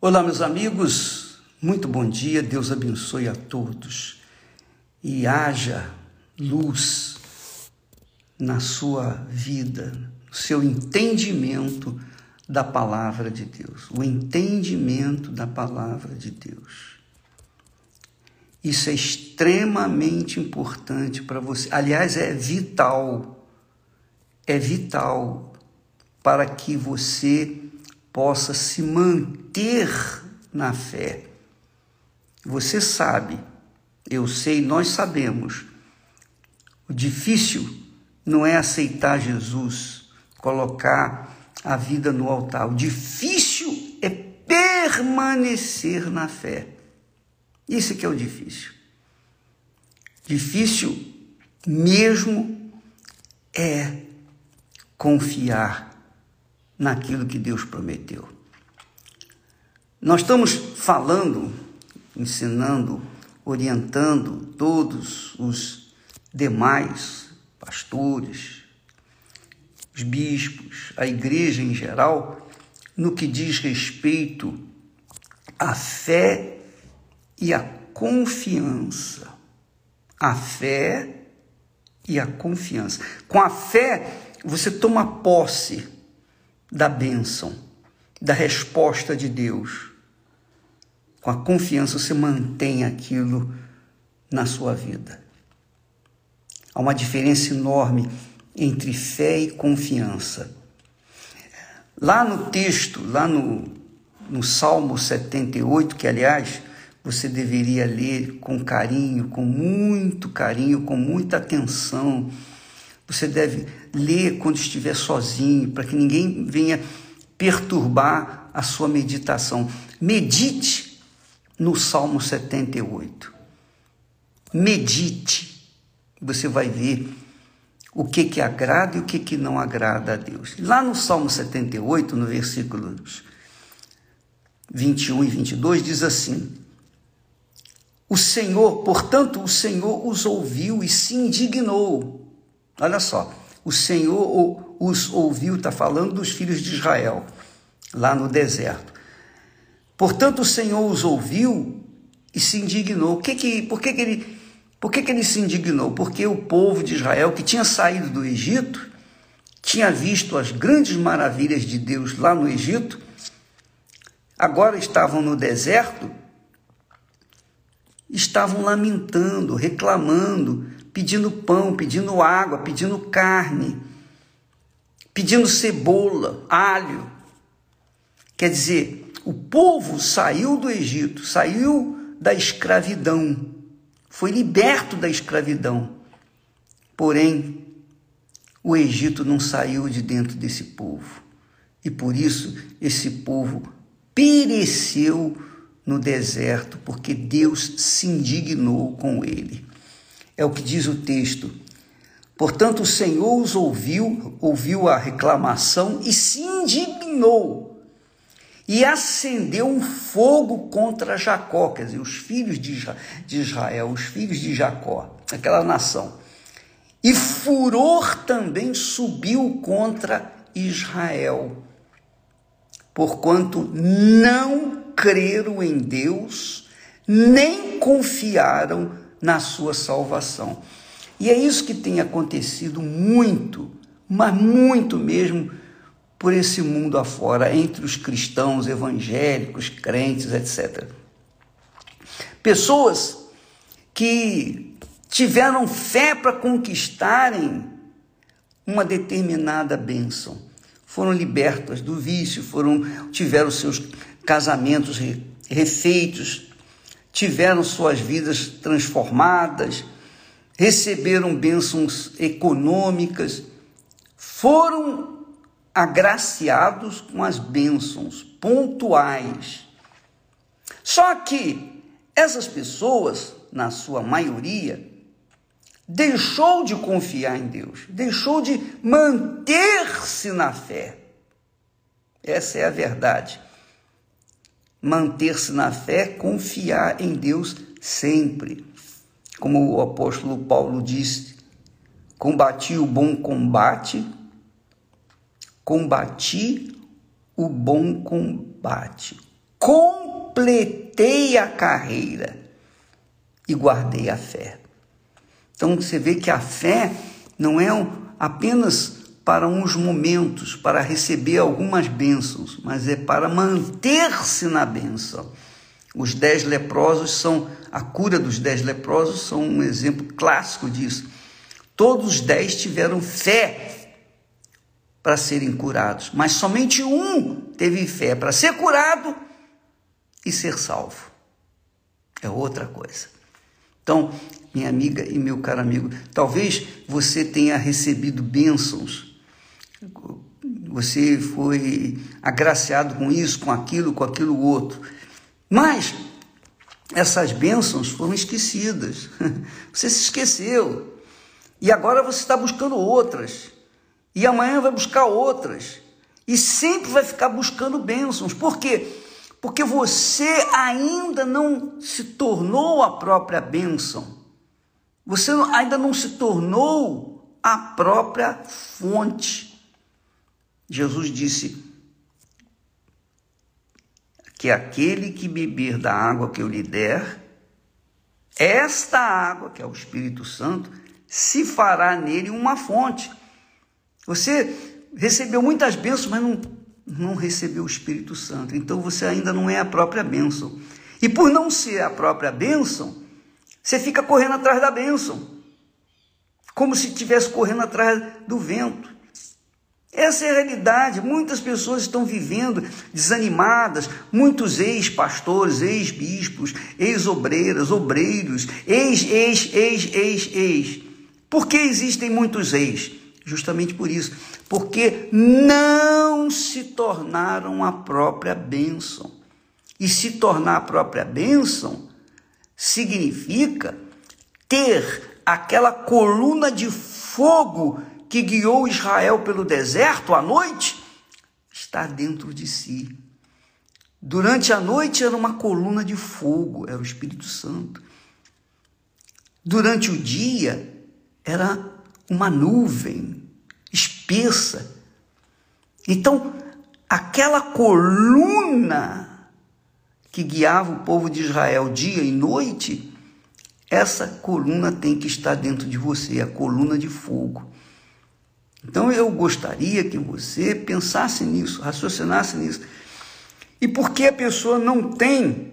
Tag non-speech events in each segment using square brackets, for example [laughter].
Olá, meus amigos, muito bom dia, Deus abençoe a todos e haja luz na sua vida, no seu entendimento da palavra de Deus, o entendimento da palavra de Deus. Isso é extremamente importante para você. Aliás, é vital. É vital para que você possa se manter na fé. Você sabe, eu sei, nós sabemos. O difícil não é aceitar Jesus, colocar a vida no altar. O difícil é permanecer na fé. Isso que é o difícil. Difícil mesmo é confiar naquilo que Deus prometeu. Nós estamos falando, ensinando, orientando todos os demais pastores, os bispos, a igreja em geral, no que diz respeito à fé e à confiança. A fé e a confiança. Com a fé, você toma posse da bênção, da resposta de Deus. Com a confiança você mantém aquilo na sua vida. Há uma diferença enorme entre fé e confiança. Lá no texto, lá no, no Salmo 78, que aliás você deveria ler com carinho, com muito carinho, com muita atenção, você deve ler quando estiver sozinho, para que ninguém venha perturbar a sua meditação. Medite no Salmo 78. Medite. Você vai ver o que que agrada e o que que não agrada a Deus. Lá no Salmo 78, no versículos 21 e 22, diz assim: O Senhor, portanto, o Senhor os ouviu e se indignou Olha só, o Senhor os ouviu, está falando dos filhos de Israel, lá no deserto. Portanto, o Senhor os ouviu e se indignou. Que que, por que, que, ele, por que, que ele se indignou? Porque o povo de Israel, que tinha saído do Egito, tinha visto as grandes maravilhas de Deus lá no Egito, agora estavam no deserto, estavam lamentando, reclamando, pedindo pão, pedindo água, pedindo carne, pedindo cebola, alho. Quer dizer, o povo saiu do Egito, saiu da escravidão, foi liberto da escravidão. Porém, o Egito não saiu de dentro desse povo. E por isso esse povo pereceu no deserto, porque Deus se indignou com ele. É o que diz o texto. Portanto, o Senhor os ouviu, ouviu a reclamação e se indignou e acendeu um fogo contra Jacó, quer dizer, os filhos de Israel, os filhos de Jacó, aquela nação. E furor também subiu contra Israel, porquanto não creram em Deus, nem confiaram na sua salvação. E é isso que tem acontecido muito, mas muito mesmo, por esse mundo afora, entre os cristãos, evangélicos, crentes, etc. Pessoas que tiveram fé para conquistarem uma determinada bênção, foram libertas do vício, foram tiveram seus casamentos refeitos, tiveram suas vidas transformadas, receberam bênçãos econômicas, foram agraciados com as bênçãos pontuais. Só que essas pessoas, na sua maioria, deixou de confiar em Deus, deixou de manter-se na fé. Essa é a verdade manter-se na fé, confiar em Deus sempre. Como o apóstolo Paulo disse: combati o bom combate, combati o bom combate, completei a carreira e guardei a fé. Então você vê que a fé não é apenas para uns momentos, para receber algumas bênçãos, mas é para manter-se na bênção. Os dez leprosos são, a cura dos dez leprosos são um exemplo clássico disso. Todos os dez tiveram fé para serem curados, mas somente um teve fé para ser curado e ser salvo. É outra coisa. Então, minha amiga e meu caro amigo, talvez você tenha recebido bênçãos, você foi agraciado com isso, com aquilo, com aquilo outro, mas essas bênçãos foram esquecidas, [laughs] você se esqueceu, e agora você está buscando outras, e amanhã vai buscar outras, e sempre vai ficar buscando bênçãos, por quê? Porque você ainda não se tornou a própria bênção. Você ainda não se tornou a própria fonte. Jesus disse que aquele que beber da água que eu lhe der, esta água, que é o Espírito Santo, se fará nele uma fonte. Você recebeu muitas bênçãos, mas não, não recebeu o Espírito Santo. Então você ainda não é a própria bênção. E por não ser a própria bênção, você fica correndo atrás da bênção, como se estivesse correndo atrás do vento. Essa é a realidade. Muitas pessoas estão vivendo desanimadas, muitos ex-pastores, ex-bispos, ex-obreiras, obreiros, ex, ex, ex, ex, ex. Por que existem muitos ex? Justamente por isso. Porque não se tornaram a própria bênção. E se tornar a própria bênção significa ter aquela coluna de fogo que guiou Israel pelo deserto à noite, está dentro de si. Durante a noite era uma coluna de fogo, era o Espírito Santo. Durante o dia era uma nuvem espessa. Então, aquela coluna que guiava o povo de Israel dia e noite, essa coluna tem que estar dentro de você, a coluna de fogo. Então eu gostaria que você pensasse nisso, raciocinasse nisso. E por que a pessoa não tem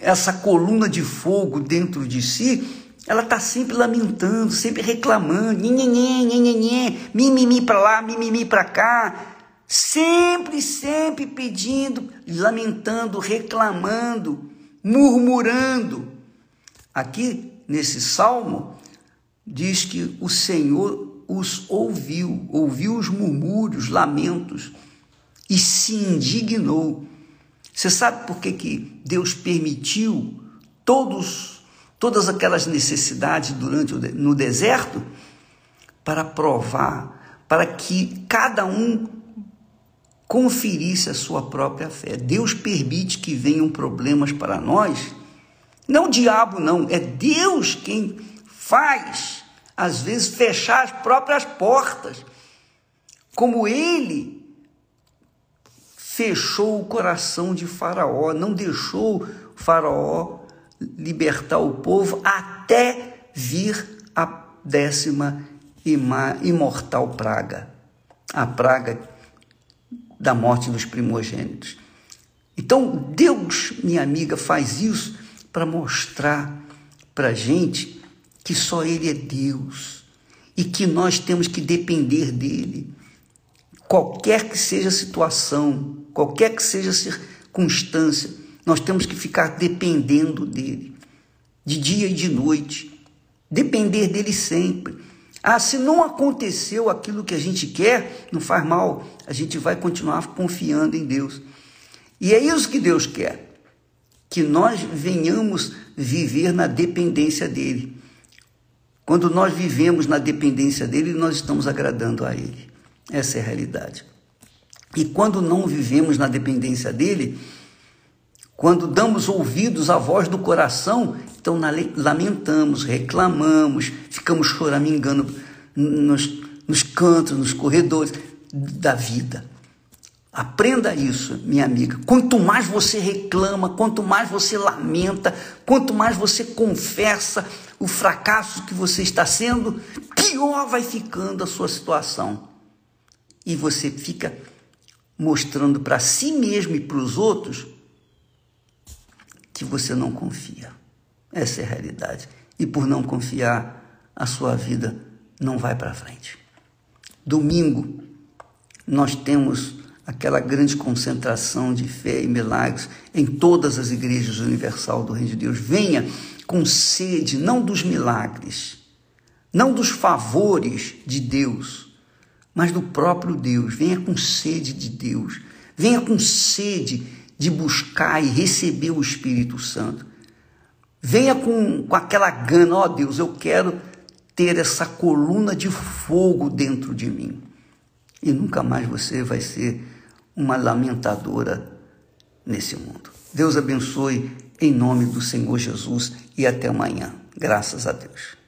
essa coluna de fogo dentro de si, ela está sempre lamentando, sempre reclamando, nhenhenhen, nhenhenhen, mimimi para lá, mimimi para cá, sempre, sempre pedindo, lamentando, reclamando, murmurando. Aqui nesse salmo diz que o Senhor os ouviu, ouviu os murmúrios, lamentos e se indignou. Você sabe por que, que Deus permitiu todos, todas aquelas necessidades durante no deserto? Para provar, para que cada um conferisse a sua própria fé. Deus permite que venham problemas para nós. Não o diabo, não, é Deus quem faz, às vezes, fechar as próprias portas. Como ele fechou o coração de Faraó, não deixou Faraó libertar o povo até vir a décima imortal praga, a praga da morte dos primogênitos. Então, Deus, minha amiga, faz isso para mostrar para gente que só Ele é Deus e que nós temos que depender dEle. Qualquer que seja a situação, qualquer que seja a circunstância, nós temos que ficar dependendo dEle, de dia e de noite, depender dEle sempre. Ah, se não aconteceu aquilo que a gente quer, não faz mal, a gente vai continuar confiando em Deus. E é isso que Deus quer, que nós venhamos viver na dependência dEle. Quando nós vivemos na dependência dEle, nós estamos agradando a Ele. Essa é a realidade. E quando não vivemos na dependência dEle, quando damos ouvidos à voz do coração, então lamentamos, reclamamos, ficamos choramingando nos, nos cantos, nos corredores da vida. Aprenda isso, minha amiga. Quanto mais você reclama, quanto mais você lamenta, quanto mais você confessa o fracasso que você está sendo, pior vai ficando a sua situação. E você fica mostrando para si mesmo e para os outros que você não confia. Essa é a realidade. E por não confiar, a sua vida não vai para frente. Domingo, nós temos aquela grande concentração de fé e milagres em todas as igrejas universal do Reino de Deus. Venha com sede, não dos milagres, não dos favores de Deus, mas do próprio Deus. Venha com sede de Deus. Venha com sede de buscar e receber o Espírito Santo. Venha com, com aquela gana, ó oh, Deus, eu quero ter essa coluna de fogo dentro de mim. E nunca mais você vai ser uma lamentadora nesse mundo. Deus abençoe em nome do Senhor Jesus e até amanhã. Graças a Deus.